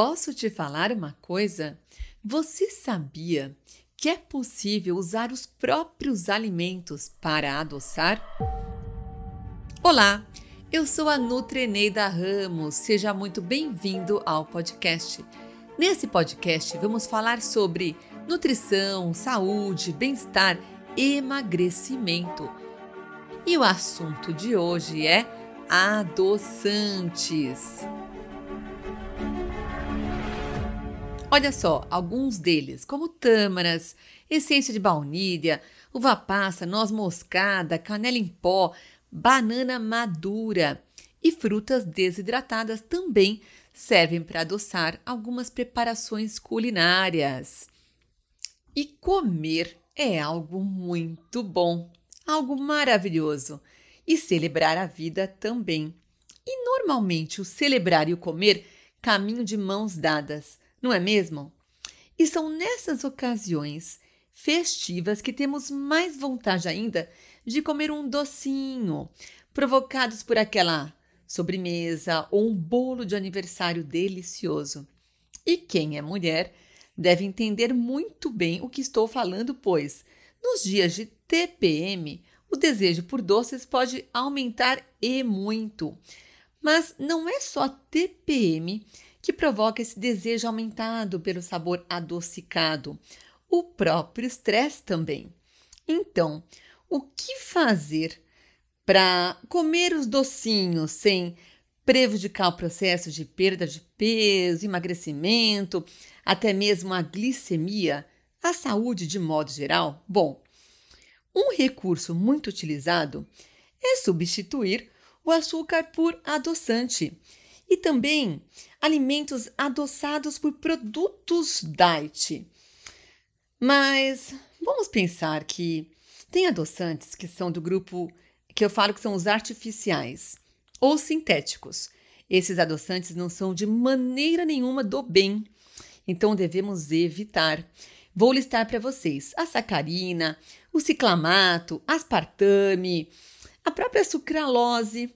Posso te falar uma coisa? Você sabia que é possível usar os próprios alimentos para adoçar? Olá, eu sou a Nutreneida Ramos. Seja muito bem-vindo ao podcast. Nesse podcast vamos falar sobre nutrição, saúde, bem-estar, emagrecimento. E o assunto de hoje é adoçantes. Olha só, alguns deles, como tâmaras, essência de baunilha, uva passa, noz moscada, canela em pó, banana madura e frutas desidratadas também servem para adoçar algumas preparações culinárias. E comer é algo muito bom, algo maravilhoso. E celebrar a vida também. E normalmente o celebrar e o comer caminham de mãos dadas não é mesmo? E são nessas ocasiões festivas que temos mais vontade ainda de comer um docinho, provocados por aquela sobremesa ou um bolo de aniversário delicioso. E quem é mulher deve entender muito bem o que estou falando, pois nos dias de TPM o desejo por doces pode aumentar e muito. Mas não é só TPM que provoca esse desejo aumentado pelo sabor adocicado. O próprio estresse também. Então, o que fazer para comer os docinhos sem prejudicar o processo de perda de peso, emagrecimento, até mesmo a glicemia, a saúde de modo geral? Bom, um recurso muito utilizado é substituir o açúcar por adoçante e também alimentos adoçados por produtos diet. Mas vamos pensar que tem adoçantes que são do grupo que eu falo que são os artificiais ou sintéticos. Esses adoçantes não são de maneira nenhuma do bem, então devemos evitar. Vou listar para vocês a sacarina, o ciclamato, aspartame, a própria sucralose,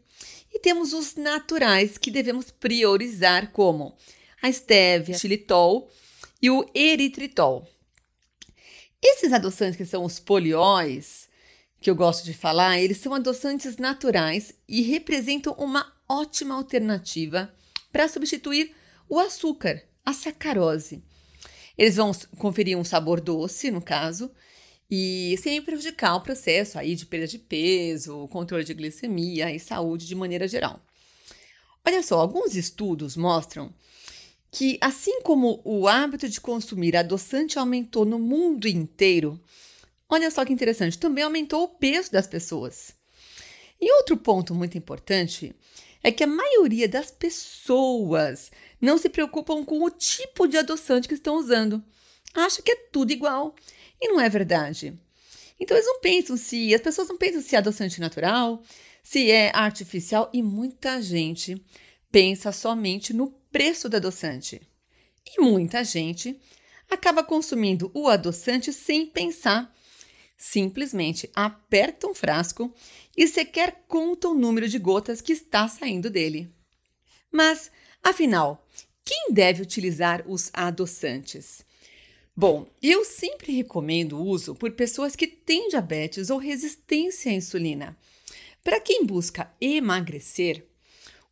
e temos os naturais que devemos priorizar, como a estévia, xilitol e o eritritol. Esses adoçantes que são os polióis, que eu gosto de falar, eles são adoçantes naturais e representam uma ótima alternativa para substituir o açúcar, a sacarose. Eles vão conferir um sabor doce, no caso, e sem prejudicar o processo aí de perda de peso, controle de glicemia e saúde de maneira geral. Olha só, alguns estudos mostram que, assim como o hábito de consumir adoçante aumentou no mundo inteiro, olha só que interessante, também aumentou o peso das pessoas. E outro ponto muito importante é que a maioria das pessoas não se preocupam com o tipo de adoçante que estão usando. Acha que é tudo igual e não é verdade. Então eles não pensam se, as pessoas não pensam se é adoçante natural, se é artificial e muita gente pensa somente no preço do adoçante. E muita gente acaba consumindo o adoçante sem pensar. Simplesmente aperta um frasco e sequer conta o número de gotas que está saindo dele. Mas, afinal, quem deve utilizar os adoçantes? Bom, eu sempre recomendo o uso por pessoas que têm diabetes ou resistência à insulina. Para quem busca emagrecer,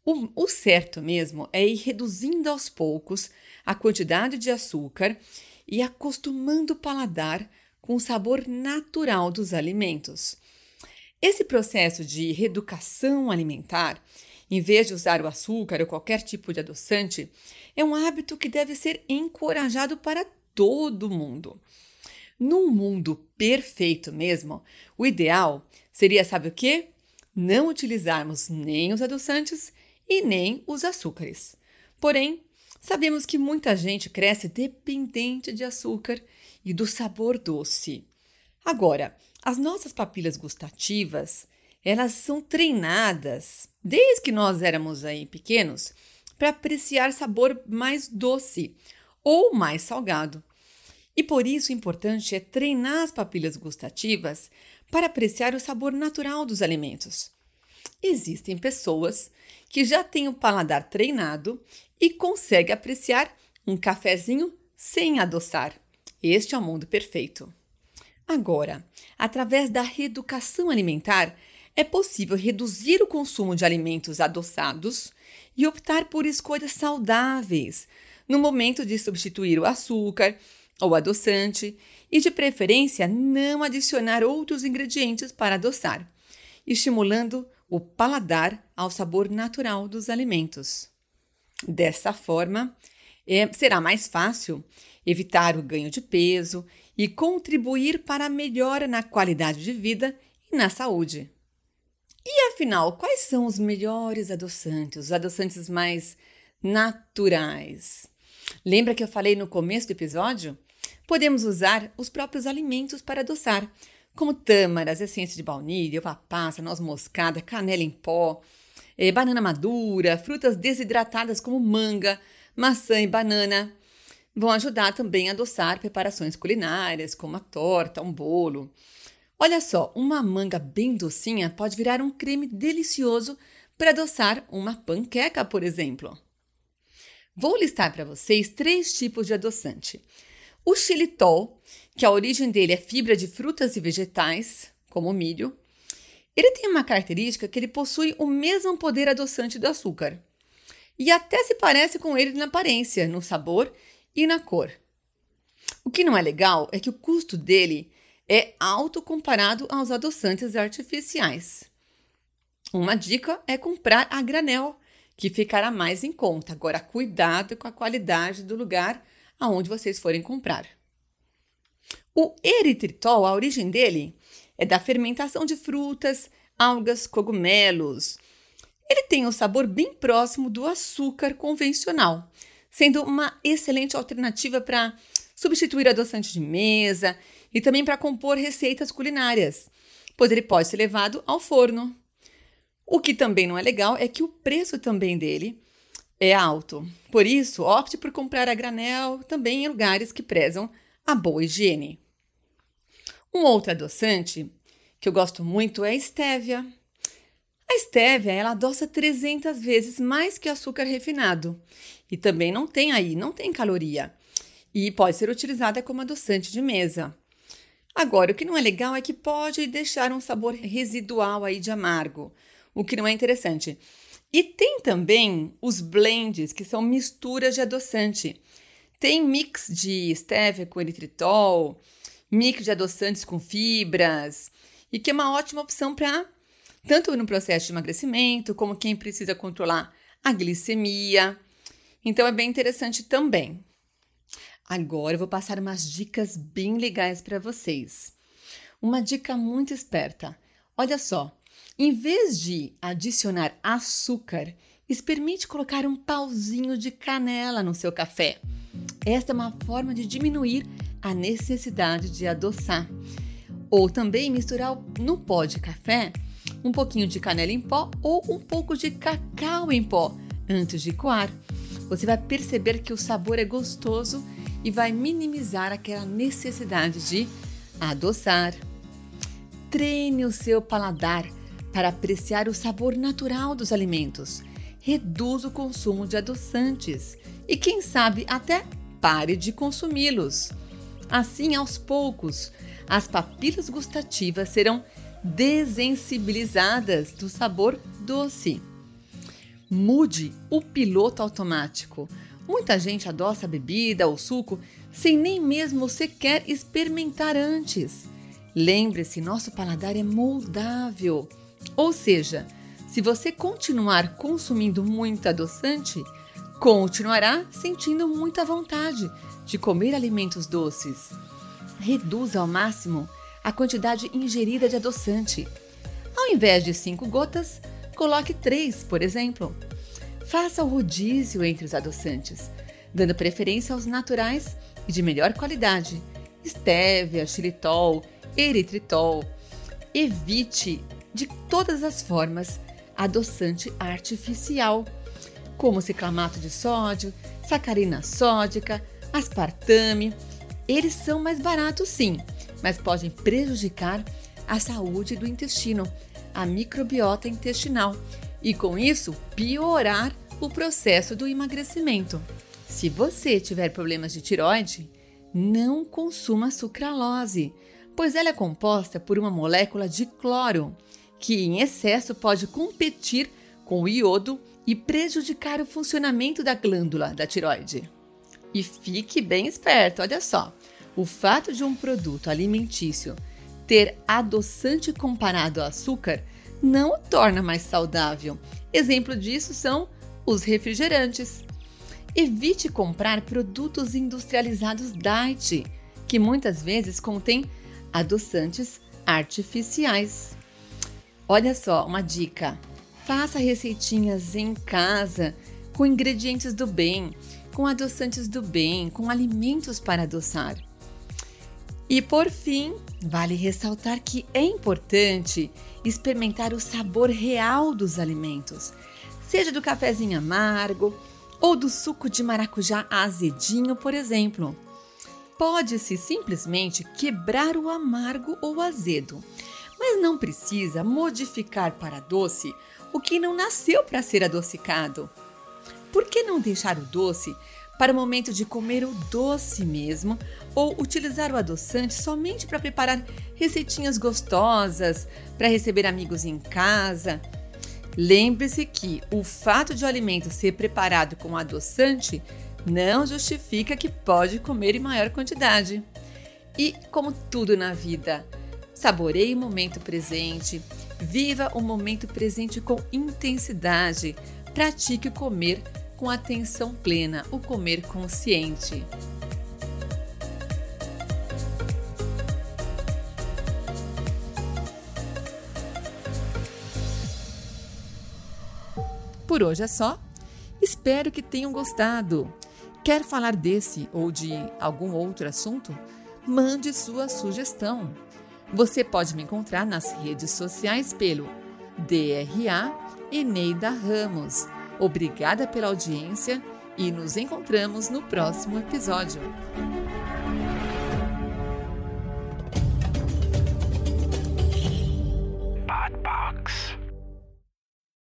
o, o, certo mesmo é ir reduzindo aos poucos a quantidade de açúcar e acostumando o paladar com o sabor natural dos alimentos. Esse processo de reeducação alimentar, em vez de usar o açúcar ou qualquer tipo de adoçante, é um hábito que deve ser encorajado para todo mundo. Num mundo perfeito mesmo, o ideal seria, sabe o quê? Não utilizarmos nem os adoçantes e nem os açúcares. Porém, sabemos que muita gente cresce dependente de açúcar e do sabor doce. Agora, as nossas papilas gustativas, elas são treinadas desde que nós éramos aí pequenos para apreciar sabor mais doce ou mais salgado. E por isso o importante é treinar as papilas gustativas para apreciar o sabor natural dos alimentos. Existem pessoas que já têm o paladar treinado e consegue apreciar um cafezinho sem adoçar. Este é o mundo perfeito. Agora, através da reeducação alimentar, é possível reduzir o consumo de alimentos adoçados e optar por escolhas saudáveis no momento de substituir o açúcar ou adoçante e, de preferência, não adicionar outros ingredientes para adoçar, estimulando o paladar ao sabor natural dos alimentos. Dessa forma, é, será mais fácil evitar o ganho de peso e contribuir para a melhora na qualidade de vida e na saúde. E afinal, quais são os melhores adoçantes, os adoçantes mais naturais? Lembra que eu falei no começo do episódio? Podemos usar os próprios alimentos para adoçar, como tâmaras, essência de baunilha, uva passa, noz moscada, canela em pó, eh, banana madura, frutas desidratadas como manga, maçã e banana, vão ajudar também a adoçar preparações culinárias, como a torta, um bolo. Olha só, uma manga bem docinha pode virar um creme delicioso para adoçar uma panqueca, por exemplo. Vou listar para vocês três tipos de adoçante. O xilitol, que a origem dele é fibra de frutas e vegetais, como o milho, ele tem uma característica que ele possui o mesmo poder adoçante do açúcar. E até se parece com ele na aparência, no sabor e na cor. O que não é legal é que o custo dele é alto comparado aos adoçantes artificiais. Uma dica é comprar a granel, que ficará mais em conta. Agora, cuidado com a qualidade do lugar aonde vocês forem comprar. O eritritol, a origem dele é da fermentação de frutas, algas, cogumelos. Ele tem um sabor bem próximo do açúcar convencional, sendo uma excelente alternativa para substituir adoçante de mesa e também para compor receitas culinárias, pois ele pode ser levado ao forno. O que também não é legal é que o preço também dele é alto. Por isso, opte por comprar a granel também em lugares que prezam a boa higiene. Um outro adoçante que eu gosto muito é a estévia. A estévia, ela adoça 300 vezes mais que o açúcar refinado e também não tem aí, não tem caloria e pode ser utilizada como adoçante de mesa. Agora, o que não é legal é que pode deixar um sabor residual aí de amargo, o que não é interessante. E tem também os blends, que são misturas de adoçante. Tem mix de stevia com eritritol, mix de adoçantes com fibras, e que é uma ótima opção para tanto no processo de emagrecimento, como quem precisa controlar a glicemia. Então é bem interessante também. Agora eu vou passar umas dicas bem legais para vocês. Uma dica muito esperta. Olha só, em vez de adicionar açúcar, experimente colocar um pauzinho de canela no seu café. Esta é uma forma de diminuir a necessidade de adoçar. Ou também misturar no pó de café um pouquinho de canela em pó ou um pouco de cacau em pó antes de coar. Você vai perceber que o sabor é gostoso e vai minimizar aquela necessidade de adoçar. Treine o seu paladar para apreciar o sabor natural dos alimentos. Reduz o consumo de adoçantes e, quem sabe, até pare de consumi-los. Assim, aos poucos, as papilas gustativas serão desensibilizadas do sabor doce. Mude o piloto automático. Muita gente adoça a bebida ou suco sem nem mesmo sequer experimentar antes. Lembre-se, nosso paladar é moldável. Ou seja, se você continuar consumindo muito adoçante, continuará sentindo muita vontade de comer alimentos doces. Reduza ao máximo a quantidade ingerida de adoçante. Ao invés de 5 gotas, coloque 3, por exemplo. Faça o rodízio entre os adoçantes, dando preferência aos naturais e de melhor qualidade. Estévia, xilitol, eritritol. Evite de todas as formas adoçante artificial, como ciclamato de sódio, sacarina sódica, aspartame. Eles são mais baratos sim, mas podem prejudicar a saúde do intestino, a microbiota intestinal e com isso piorar o processo do emagrecimento. Se você tiver problemas de tiroide, não consuma sucralose, pois ela é composta por uma molécula de cloro, que em excesso pode competir com o iodo e prejudicar o funcionamento da glândula da tiroide. E fique bem esperto, olha só. O fato de um produto alimentício ter adoçante comparado ao açúcar não o torna mais saudável. Exemplo disso são os refrigerantes. Evite comprar produtos industrializados diet, que muitas vezes contêm adoçantes artificiais. Olha só, uma dica: faça receitinhas em casa com ingredientes do bem, com adoçantes do bem, com alimentos para adoçar. E por fim, vale ressaltar que é importante experimentar o sabor real dos alimentos, seja do cafezinho amargo ou do suco de maracujá azedinho, por exemplo. Pode-se simplesmente quebrar o amargo ou azedo, mas não precisa modificar para doce o que não nasceu para ser adocicado. Por que não deixar o doce para o momento de comer o doce mesmo ou utilizar o adoçante somente para preparar receitinhas gostosas, para receber amigos em casa. Lembre-se que o fato de o alimento ser preparado com adoçante não justifica que pode comer em maior quantidade. E, como tudo na vida, saboreie o momento presente, viva o momento presente com intensidade, pratique o comer com atenção plena, o comer consciente. Por hoje é só. Espero que tenham gostado. Quer falar desse ou de algum outro assunto? Mande sua sugestão. Você pode me encontrar nas redes sociais pelo DRA Eneida Ramos. Obrigada pela audiência e nos encontramos no próximo episódio.